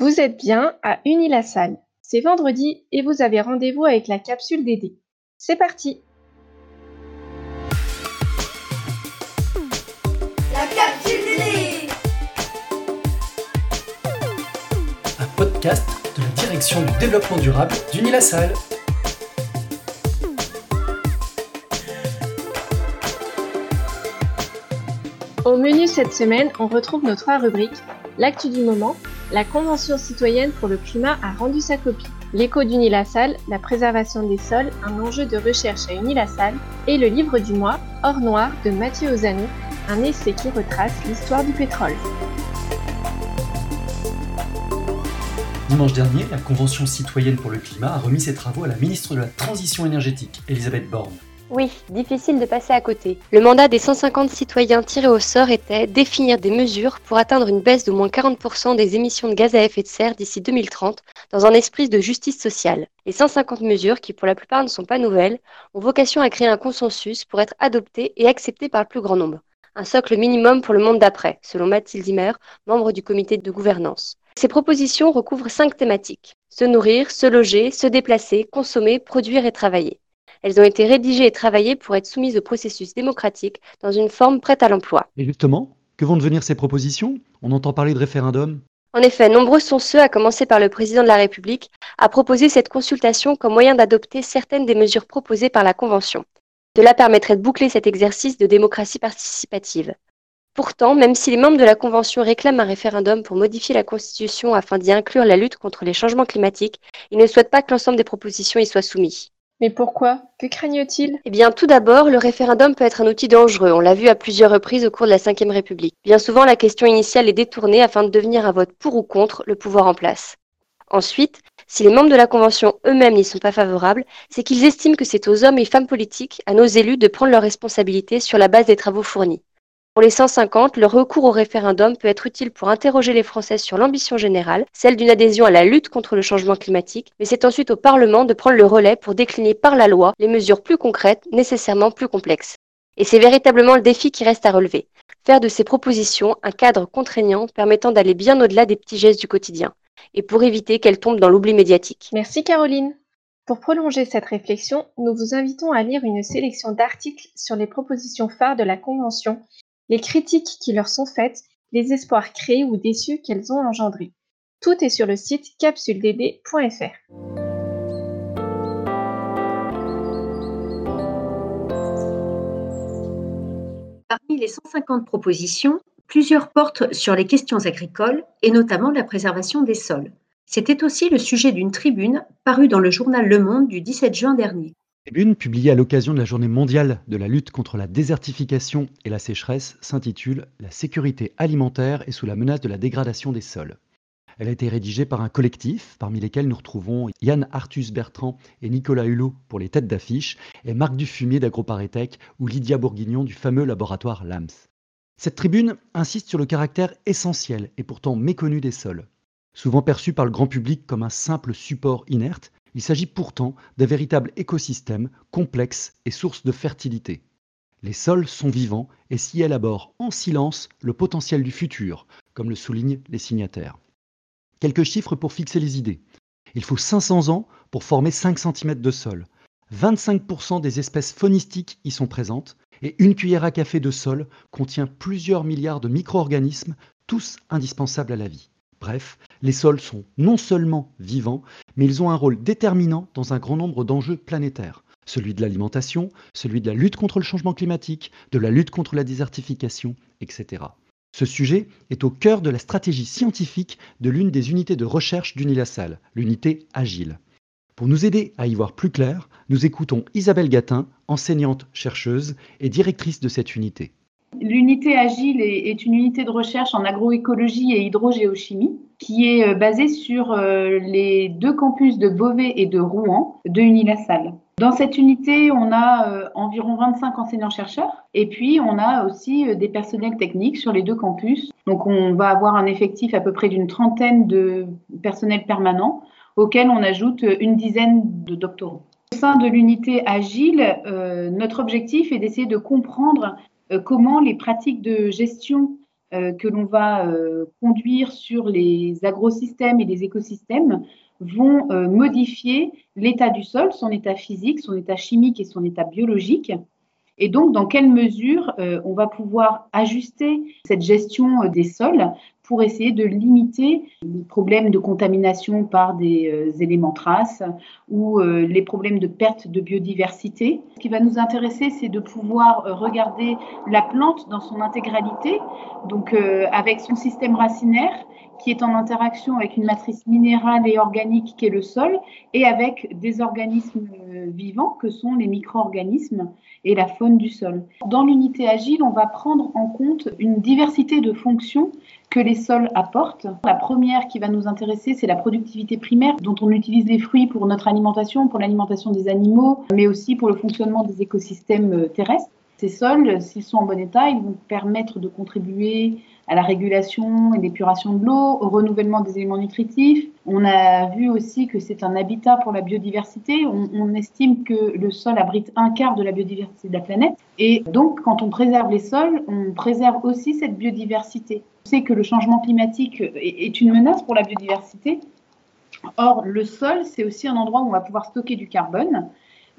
Vous êtes bien à Unilassal. C'est vendredi et vous avez rendez-vous avec la capsule DD. C'est parti La capsule DD Un podcast de la direction du développement durable d'Unilassal. Au menu cette semaine, on retrouve nos trois rubriques L'actu du moment, la Convention citoyenne pour le climat a rendu sa copie, l'écho d'Unilassal, la préservation des sols, un enjeu de recherche à Unilassal, et le livre du mois, Or Noir de Mathieu Ozano, un essai qui retrace l'histoire du pétrole. Dimanche dernier, la Convention citoyenne pour le climat a remis ses travaux à la ministre de la Transition énergétique, Elisabeth Borne. Oui, difficile de passer à côté. Le mandat des 150 citoyens tirés au sort était définir des mesures pour atteindre une baisse d'au moins 40% des émissions de gaz à effet de serre d'ici 2030 dans un esprit de justice sociale. Les 150 mesures, qui pour la plupart ne sont pas nouvelles, ont vocation à créer un consensus pour être adoptées et acceptées par le plus grand nombre. Un socle minimum pour le monde d'après, selon Mathilde Zimmer, membre du comité de gouvernance. Ces propositions recouvrent cinq thématiques. Se nourrir, se loger, se déplacer, consommer, produire et travailler. Elles ont été rédigées et travaillées pour être soumises au processus démocratique dans une forme prête à l'emploi. Et justement, que vont devenir ces propositions? On entend parler de référendum En effet, nombreux sont ceux, à commencer par le président de la République, à proposer cette consultation comme moyen d'adopter certaines des mesures proposées par la Convention. Cela permettrait de boucler cet exercice de démocratie participative. Pourtant, même si les membres de la Convention réclament un référendum pour modifier la Constitution afin d'y inclure la lutte contre les changements climatiques, ils ne souhaitent pas que l'ensemble des propositions y soient soumises. Mais pourquoi? Que craignent-ils? Eh bien, tout d'abord, le référendum peut être un outil dangereux. On l'a vu à plusieurs reprises au cours de la Ve République. Bien souvent, la question initiale est détournée afin de devenir un vote pour ou contre le pouvoir en place. Ensuite, si les membres de la Convention eux-mêmes n'y sont pas favorables, c'est qu'ils estiment que c'est aux hommes et femmes politiques, à nos élus, de prendre leurs responsabilités sur la base des travaux fournis. Pour les 150, le recours au référendum peut être utile pour interroger les Français sur l'ambition générale, celle d'une adhésion à la lutte contre le changement climatique, mais c'est ensuite au Parlement de prendre le relais pour décliner par la loi les mesures plus concrètes, nécessairement plus complexes. Et c'est véritablement le défi qui reste à relever. Faire de ces propositions un cadre contraignant permettant d'aller bien au-delà des petits gestes du quotidien, et pour éviter qu'elles tombent dans l'oubli médiatique. Merci Caroline. Pour prolonger cette réflexion, nous vous invitons à lire une sélection d'articles sur les propositions phares de la Convention les critiques qui leur sont faites, les espoirs créés ou déçus qu'elles ont engendrés. Tout est sur le site capsuledb.fr. Parmi les 150 propositions, plusieurs portent sur les questions agricoles et notamment la préservation des sols. C'était aussi le sujet d'une tribune parue dans le journal Le Monde du 17 juin dernier. Tribune, publiée à l'occasion de la journée mondiale de la lutte contre la désertification et la sécheresse, s'intitule La sécurité alimentaire est sous la menace de la dégradation des sols. Elle a été rédigée par un collectif, parmi lesquels nous retrouvons Yann Arthus Bertrand et Nicolas Hulot pour les têtes d'affiche, et Marc Dufumier d'AgroParisTech ou Lydia Bourguignon du fameux laboratoire LAMS. Cette tribune insiste sur le caractère essentiel et pourtant méconnu des sols. Souvent perçus par le grand public comme un simple support inerte, il s'agit pourtant d'un véritable écosystème complexe et source de fertilité. Les sols sont vivants et s'y élaborent en silence le potentiel du futur, comme le soulignent les signataires. Quelques chiffres pour fixer les idées. Il faut 500 ans pour former 5 cm de sol. 25% des espèces faunistiques y sont présentes et une cuillère à café de sol contient plusieurs milliards de micro-organismes, tous indispensables à la vie. Bref, les sols sont non seulement vivants, mais ils ont un rôle déterminant dans un grand nombre d'enjeux planétaires. Celui de l'alimentation, celui de la lutte contre le changement climatique, de la lutte contre la désertification, etc. Ce sujet est au cœur de la stratégie scientifique de l'une des unités de recherche d'Unilassal, l'unité Agile. Pour nous aider à y voir plus clair, nous écoutons Isabelle Gatin, enseignante chercheuse et directrice de cette unité. L'unité Agile est, une unité de recherche en agroécologie et hydrogéochimie qui est euh, basée sur euh, les deux campus de Beauvais et de Rouen de Unilassal. Dans cette unité, on a euh, environ 25 enseignants-chercheurs et puis on a aussi des personnels techniques sur les deux campus. Donc on va avoir un effectif à peu près d'une trentaine de personnels permanents auxquels on ajoute une dizaine de doctorants. Au sein de l'unité Agile, notre objectif est d'essayer de comprendre comment les pratiques de gestion euh, que l'on va euh, conduire sur les agrosystèmes et les écosystèmes vont modifier l'état du sol, son état physique, son état chimique et son état biologique. Et donc, dans quelle mesure on va pouvoir ajuster cette gestion des sols pour essayer de limiter les problèmes de contamination par des euh, éléments traces ou euh, les problèmes de perte de biodiversité. Ce qui va nous intéresser, c'est de pouvoir euh, regarder la plante dans son intégralité, donc avec son système racinaire qui est en interaction avec une matrice minérale et organique qui est le sol et avec des organismes vivants que sont les micro-organismes et la faune du sol. Dans l'unité agile, on va prendre en compte une diversité de fonctions que les sols apportent. La première qui va nous intéresser, c'est la productivité primaire dont on utilise les fruits pour notre alimentation, pour l'alimentation des animaux, mais aussi pour le fonctionnement des écosystèmes euh, terrestres. Ces sols, s'ils sont en bon état, ils vont permettre de contribuer à la régulation et l'épuration de l'eau, au renouvellement des éléments nutritifs. On a vu aussi que c'est un habitat pour la biodiversité. On, estime que le sol abrite un quart de la biodiversité de la planète. Et donc, quand on préserve les sols, on préserve aussi cette biodiversité. On sait que le changement climatique est une menace pour la biodiversité. Or, le sol, c'est aussi un endroit où on va pouvoir stocker du carbone.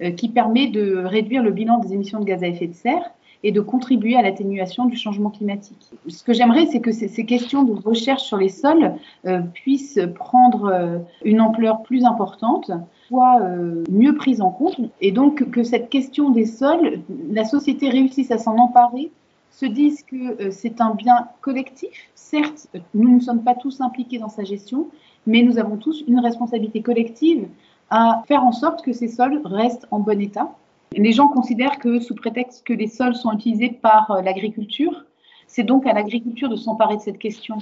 Euh, qui permet de réduire le bilan des émissions de gaz à effet de serre et de contribuer à l'atténuation du changement climatique. Ce que j'aimerais, c'est que ces, questions de recherche sur les sols euh, puissent prendre euh, une ampleur plus importante, soient mieux prises en compte, et donc que cette question des sols, la société réussisse à s'en emparer, se dise que c'est un bien collectif. Certes, nous ne sommes pas tous impliqués dans sa gestion, mais nous avons tous une responsabilité collective à faire en sorte que ces sols restent en bon état. Les gens considèrent que sous prétexte que les sols sont utilisés par euh, l'agriculture, c'est donc à l'agriculture de s'emparer de cette question.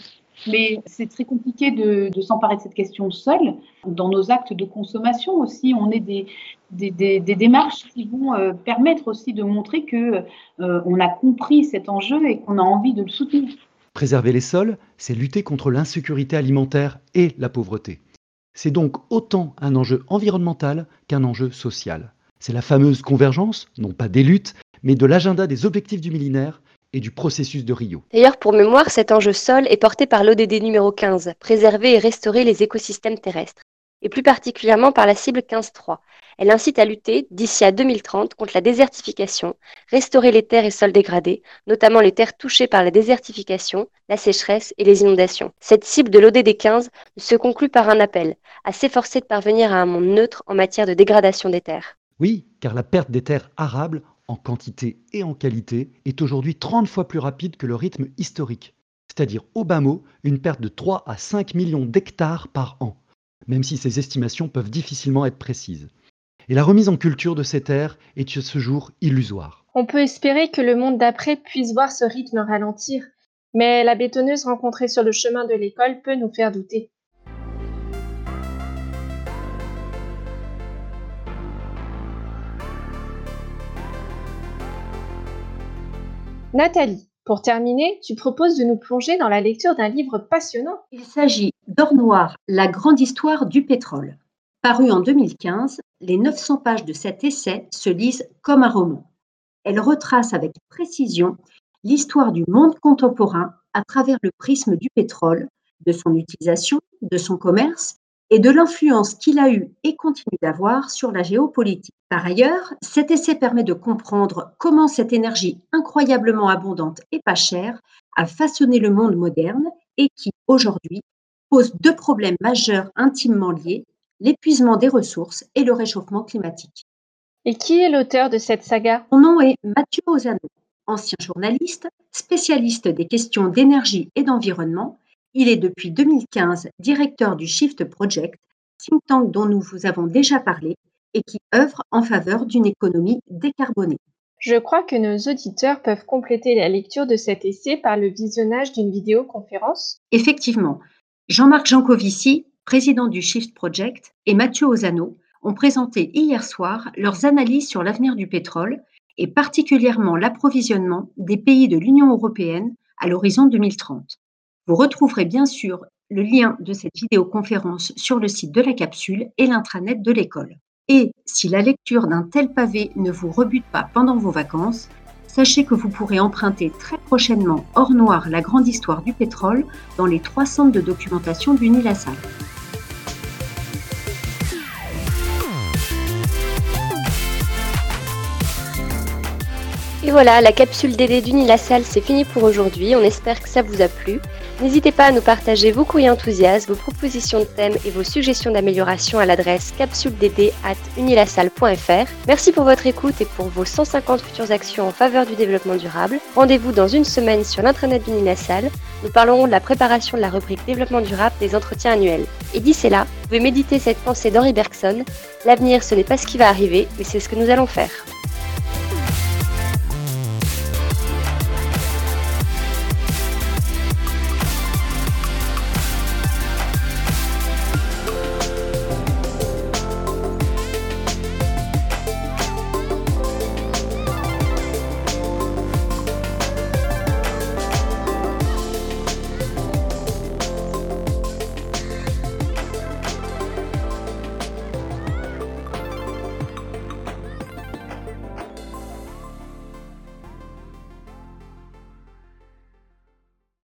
Mais c'est très compliqué de, s'emparer de cette question seul. Dans nos actes de consommation aussi, on est des, démarches qui vont euh, permettre aussi de montrer que euh, on a compris cet enjeu et qu'on a envie de le soutenir. Préserver les sols, c'est lutter contre l'insécurité alimentaire et la pauvreté. C'est donc autant un enjeu environnemental qu'un enjeu social. C'est la fameuse convergence, non pas des luttes, mais de l'agenda des objectifs du millénaire et du processus de Rio. D'ailleurs, pour mémoire, cet enjeu sol est porté par l'ODD numéro 15, préserver et restaurer les écosystèmes terrestres, et plus particulièrement par la cible 15.3, elle incite à lutter, d'ici à 2030, contre la désertification, restaurer les terres et sols dégradés, notamment les terres touchées par la désertification, la sécheresse et les inondations. Cette cible de l'ODD 15 se conclut par un appel à s'efforcer de parvenir à un monde neutre en matière de dégradation des terres. Oui, car la perte des terres arables, en quantité et en qualité, est aujourd'hui 30 fois plus rapide que le rythme historique. C'est-à-dire, au bas mot, une perte de 3 à 5 millions d'hectares par an, même si ces estimations peuvent difficilement être précises et la remise en culture de ces terres est à ce jour illusoire. On peut espérer que le monde d'après puisse voir ce rythme ralentir, mais la bétonneuse rencontrée sur le chemin de l'école peut nous faire douter. Nathalie, pour terminer, tu proposes de nous plonger dans la lecture d'un livre passionnant. Il s'agit d'Or Noir, la grande histoire du pétrole. Paru en 2015, les 900 pages de cet essai se lisent comme un roman. Elle retrace avec précision l'histoire du monde contemporain à travers le prisme du pétrole, de son utilisation, de son commerce et de l'influence qu'il a eue et continue d'avoir sur la géopolitique. Par ailleurs, cet essai permet de comprendre comment cette énergie incroyablement abondante et pas chère a façonné le monde moderne et qui, aujourd'hui, pose deux problèmes majeurs intimement liés, l'épuisement des ressources et le réchauffement climatique. Et qui est l'auteur de cette saga? Son nom est Mathieu Ozano, ancien journaliste, spécialiste des questions d'énergie et d'environnement. Il est depuis 2015 directeur du Shift Project, think tank dont nous vous avons déjà parlé et qui œuvre en faveur d'une économie décarbonée. Je crois que nos auditeurs peuvent compléter la lecture de cet essai par le visionnage d'une vidéoconférence. Effectivement, Jean-Marc Jancovici président du Shift Project, et Mathieu Ozano ont présenté hier soir leurs analyses sur l'avenir du pétrole et particulièrement l'approvisionnement des pays de l'Union européenne à l'horizon 2030. Vous retrouverez bien sûr le lien de cette vidéoconférence sur le site de la capsule et l'intranet de l'école. Et si la lecture d'un tel pavé ne vous rebute pas pendant vos vacances, sachez que vous pourrez emprunter très prochainement Hors Noir, la grande histoire du pétrole dans les trois centres de documentation d'Unilassal. Et voilà, la capsule DD d'Unilassal, c'est fini pour aujourd'hui. On espère que ça vous a plu. N'hésitez pas à nous partager vos courriers enthousiastes, vos propositions de thèmes et vos suggestions d'amélioration à l'adresse capsuledd.unilassal.fr. Merci pour votre écoute et pour vos 150 futures actions en faveur du développement durable. Rendez-vous dans une semaine sur l'intranet d'Unilassal. Nous parlerons de la préparation de la rubrique développement durable des entretiens annuels. Et d'ici là, vous pouvez méditer cette pensée d'Henri Bergson. L'avenir, ce n'est pas ce qui va arriver, mais c'est ce que nous allons faire.